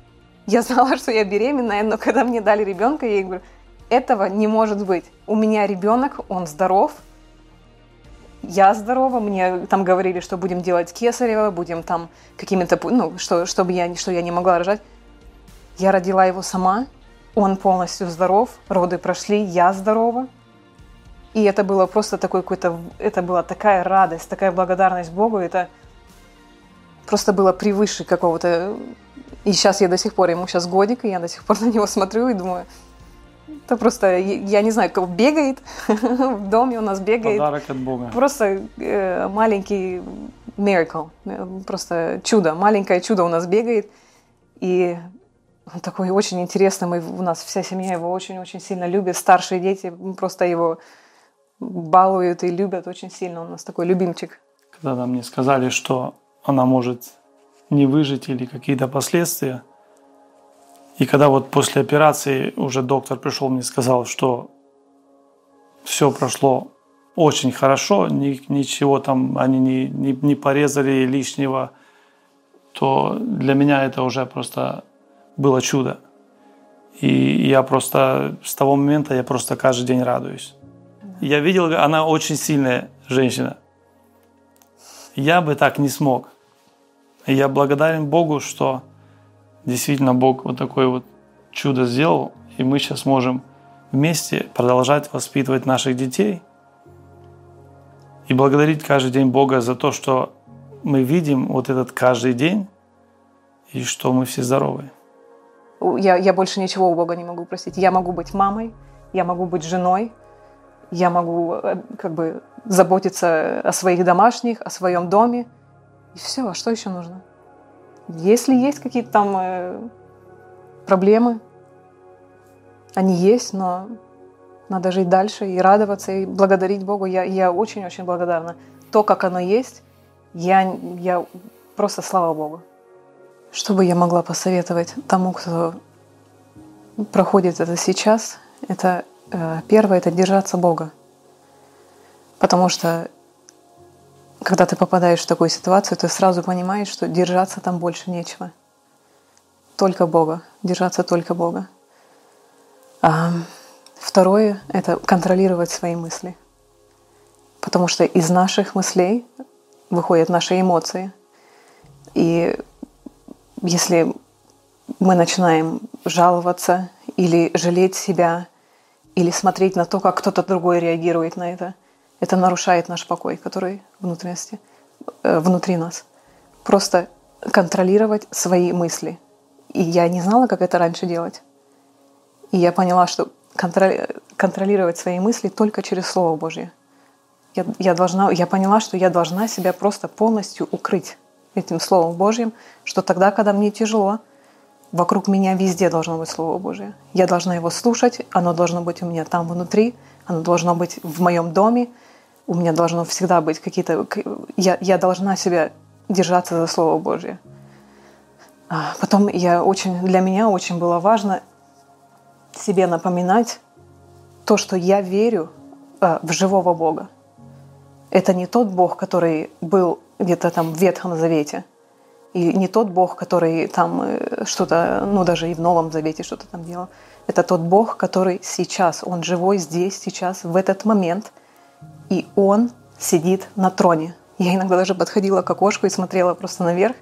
Я знала, (laughs) что я беременная, но когда мне дали ребенка, я говорю, этого не может быть. У меня ребенок, он здоров, я здорова, мне там говорили, что будем делать кесарево, будем там какими-то, ну, что, чтобы я, что я не могла рожать. Я родила его сама, он полностью здоров, роды прошли, я здорова. И это было просто такой какой-то, это была такая радость, такая благодарность Богу, это просто было превыше какого-то... И сейчас я до сих пор, ему сейчас годик, и я до сих пор на него смотрю и думаю, это просто, я не знаю, как бегает (laughs) в доме у нас бегает. Подарок от Бога. Просто э, маленький miracle, э, просто чудо, маленькое чудо у нас бегает. И он такой очень интересный, мы, у нас вся семья его очень-очень сильно любит, старшие дети просто его балуют и любят очень сильно, он у нас такой любимчик. Когда мне сказали, что она может не выжить или какие-то последствия, и когда вот после операции уже доктор пришел, мне сказал, что все прошло очень хорошо, ничего там они не, не, не порезали лишнего, то для меня это уже просто было чудо. И я просто с того момента я просто каждый день радуюсь. Я видел, она очень сильная женщина. Я бы так не смог. И я благодарен Богу, что действительно Бог вот такое вот чудо сделал, и мы сейчас можем вместе продолжать воспитывать наших детей и благодарить каждый день Бога за то, что мы видим вот этот каждый день, и что мы все здоровы. Я, я больше ничего у Бога не могу просить. Я могу быть мамой, я могу быть женой, я могу э, как бы заботиться о своих домашних, о своем доме. И все, а что еще нужно? Если есть какие-то там э, проблемы, они есть, но надо жить дальше и радоваться, и благодарить Богу. Я, я очень-очень благодарна. То, как оно есть, я, я просто слава Богу. Что бы я могла посоветовать тому, кто проходит это сейчас, это э, первое, это держаться Бога. Потому что когда ты попадаешь в такую ситуацию, ты сразу понимаешь, что держаться там больше нечего. Только Бога. Держаться только Бога. А второе — это контролировать свои мысли. Потому что из наших мыслей выходят наши эмоции. И если мы начинаем жаловаться или жалеть себя, или смотреть на то, как кто-то другой реагирует на это, это нарушает наш покой, который внутренности, э, внутри нас. Просто контролировать свои мысли. И я не знала, как это раньше делать. И я поняла, что контролировать свои мысли только через Слово Божье. Я, я, должна, я поняла, что я должна себя просто полностью укрыть этим Словом Божьим, что тогда, когда мне тяжело, вокруг меня везде должно быть Слово Божье. Я должна его слушать, оно должно быть у меня там внутри, оно должно быть в моем доме, у меня должно всегда быть какие-то... Я, я должна себя держаться за Слово Божье. А потом я очень, для меня очень было важно себе напоминать то, что я верю а, в живого Бога. Это не тот Бог, который был где-то там в Ветхом Завете. И не тот Бог, который там э, что-то, ну даже и в Новом Завете что-то там делал. Это тот Бог, который сейчас, Он живой здесь, сейчас, в этот момент. И Он сидит на троне. Я иногда даже подходила к окошку и смотрела просто наверх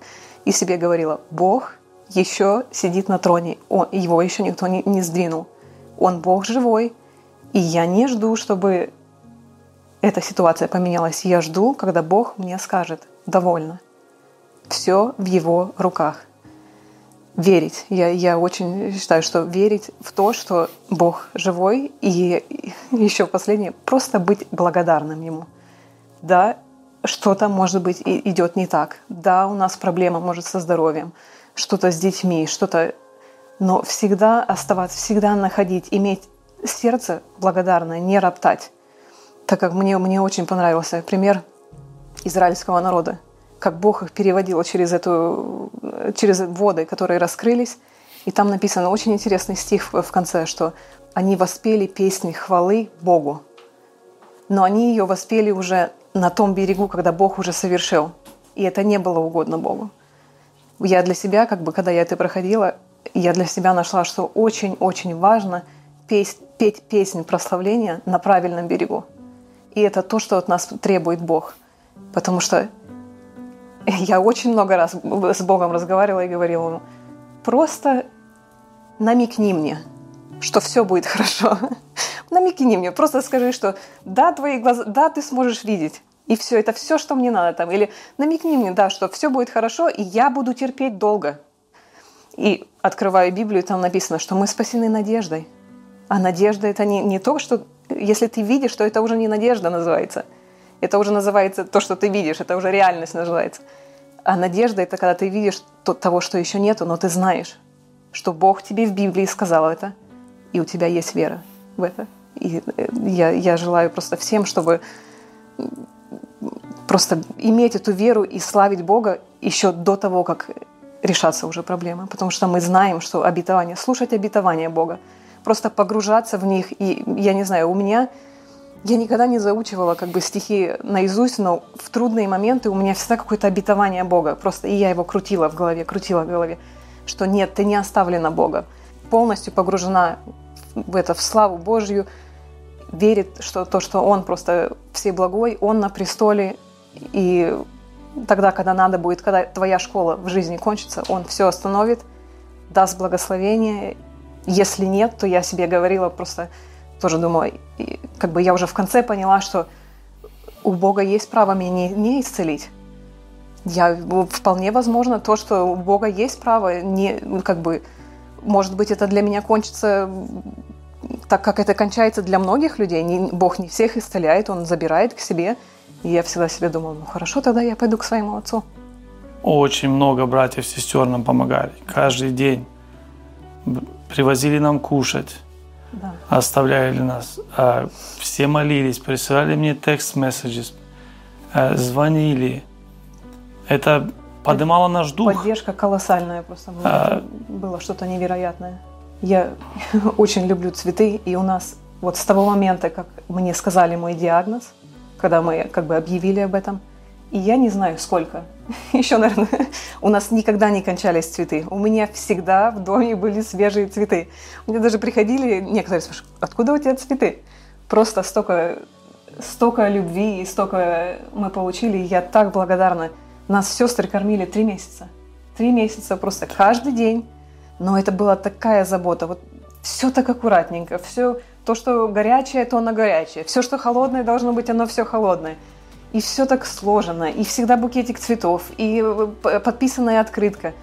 и себе говорила, Бог еще сидит на троне, он, его еще никто не, не сдвинул. Он Бог живой, и я не жду, чтобы эта ситуация поменялась. Я жду, когда Бог мне скажет «довольно». Все в Его руках. Верить. Я, я очень считаю, что верить в то, что Бог живой, и (laughs) еще последнее, просто быть благодарным Ему. Да, что-то, может быть, идет не так. Да, у нас проблема, может, со здоровьем, что-то с детьми, что-то... Но всегда оставаться, всегда находить, иметь сердце благодарное, не роптать так как мне, мне очень понравился пример израильского народа, как Бог их переводил через, эту, через воды, которые раскрылись. И там написано очень интересный стих в конце, что они воспели песни хвалы Богу. Но они ее воспели уже на том берегу, когда Бог уже совершил. И это не было угодно Богу. Я для себя, как бы, когда я это проходила, я для себя нашла, что очень-очень важно петь, петь песнь прославления на правильном берегу. И это то, что от нас требует Бог. Потому что (laughs) я очень много раз с Богом разговаривала и говорила ему, просто намекни мне, что все будет хорошо. (laughs) намекни мне, просто скажи, что да, твои глаза, да, ты сможешь видеть. И все, это все, что мне надо там. Или намекни мне, да, что все будет хорошо, и я буду терпеть долго. И открываю Библию, там написано, что мы спасены надеждой. А надежда это не, не то, что если ты видишь, то это уже не надежда называется. Это уже называется то, что ты видишь, это уже реальность называется. А надежда – это когда ты видишь то, того, что еще нету, но ты знаешь, что Бог тебе в Библии сказал это, и у тебя есть вера в это. И э, я, я желаю просто всем, чтобы просто иметь эту веру и славить Бога еще до того, как решаться уже проблемы. Потому что мы знаем, что обетование, слушать обетование Бога – просто погружаться в них. И я не знаю, у меня я никогда не заучивала как бы стихи наизусть, но в трудные моменты у меня всегда какое-то обетование Бога. Просто и я его крутила в голове, крутила в голове, что нет, ты не оставлена Бога. полностью погружена в это, в славу Божью, верит, что то, что Он просто всеблагой, Он на престоле, и тогда, когда надо будет, когда твоя школа в жизни кончится, Он все остановит, даст благословение. Если нет, то я себе говорила просто, тоже думаю, как бы я уже в конце поняла, что у Бога есть право меня не, не исцелить. Я, вполне возможно то, что у Бога есть право, не, как бы, может быть, это для меня кончится так, как это кончается для многих людей. Не, Бог не всех исцеляет, Он забирает к себе. И я всегда себе думала, ну хорошо, тогда я пойду к своему отцу. Очень много братьев и сестер нам помогали. Каждый день привозили нам кушать, да. оставляли нас. А, все молились, присылали мне текст-месседжи, а, звонили. Это поднимало наш дух. Поддержка колоссальная просто была. А... Было что-то невероятное. Я (laughs) очень люблю цветы, и у нас вот с того момента, как мне сказали мой диагноз, когда мы как бы объявили об этом, и я не знаю сколько, (laughs) еще, наверное, (laughs) у нас никогда не кончались цветы. У меня всегда в доме были свежие цветы. Мне даже приходили, некоторые спрашивают, откуда у тебя цветы? Просто столько, столько любви и столько мы получили, я так благодарна. Нас сестры кормили три месяца. Три месяца просто каждый день. Но это была такая забота. Вот все так аккуратненько. Все то, что горячее, то оно горячее. Все, что холодное, должно быть оно все холодное. И все так сложено. И всегда букетик цветов. И э, подписанная открытка.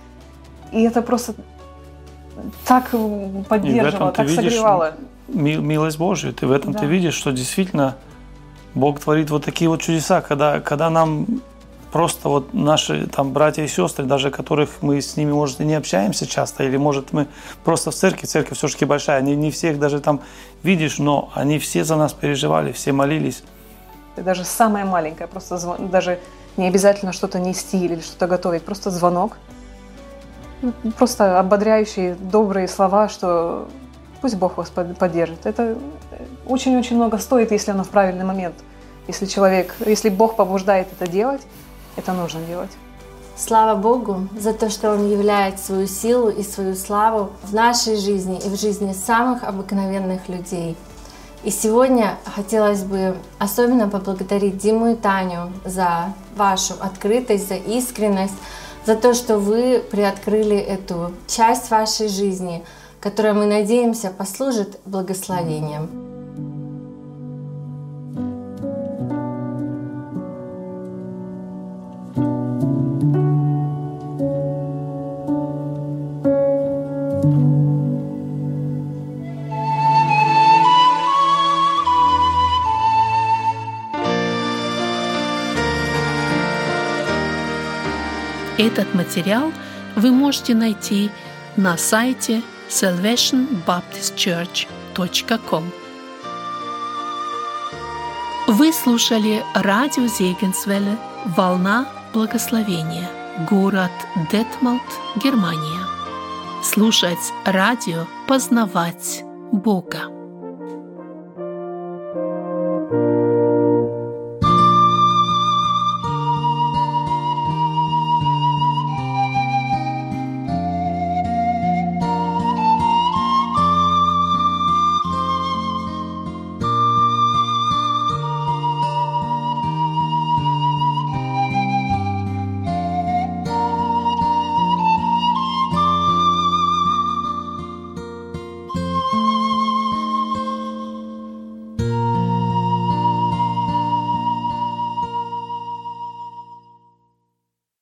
И это просто так поддерживало, так согревало. Милость Божию. Ты в этом да. ты видишь, что действительно Бог творит вот такие вот чудеса, когда, когда нам просто вот наши там братья и сестры, даже которых мы с ними, может, и не общаемся часто, или, может, мы просто в церкви, церковь все-таки большая, не, не всех даже там видишь, но они все за нас переживали, все молились. Даже самая маленькая, просто звон, даже не обязательно что-то нести или что-то готовить, просто звонок, просто ободряющие, добрые слова, что пусть Бог вас поддержит. Это очень-очень много стоит, если оно в правильный момент. Если человек, если Бог побуждает это делать, это нужно делать. Слава Богу за то, что Он являет свою силу и свою славу в нашей жизни и в жизни самых обыкновенных людей. И сегодня хотелось бы особенно поблагодарить Диму и Таню за вашу открытость, за искренность, за то, что вы приоткрыли эту часть вашей жизни, которая, мы надеемся, послужит благословением. Этот материал вы можете найти на сайте salvationbaptistchurch.com. Вы слушали радио Зегенсвелле «Волна благословения», город Детмалт, Германия. Слушать радио, познавать Бога.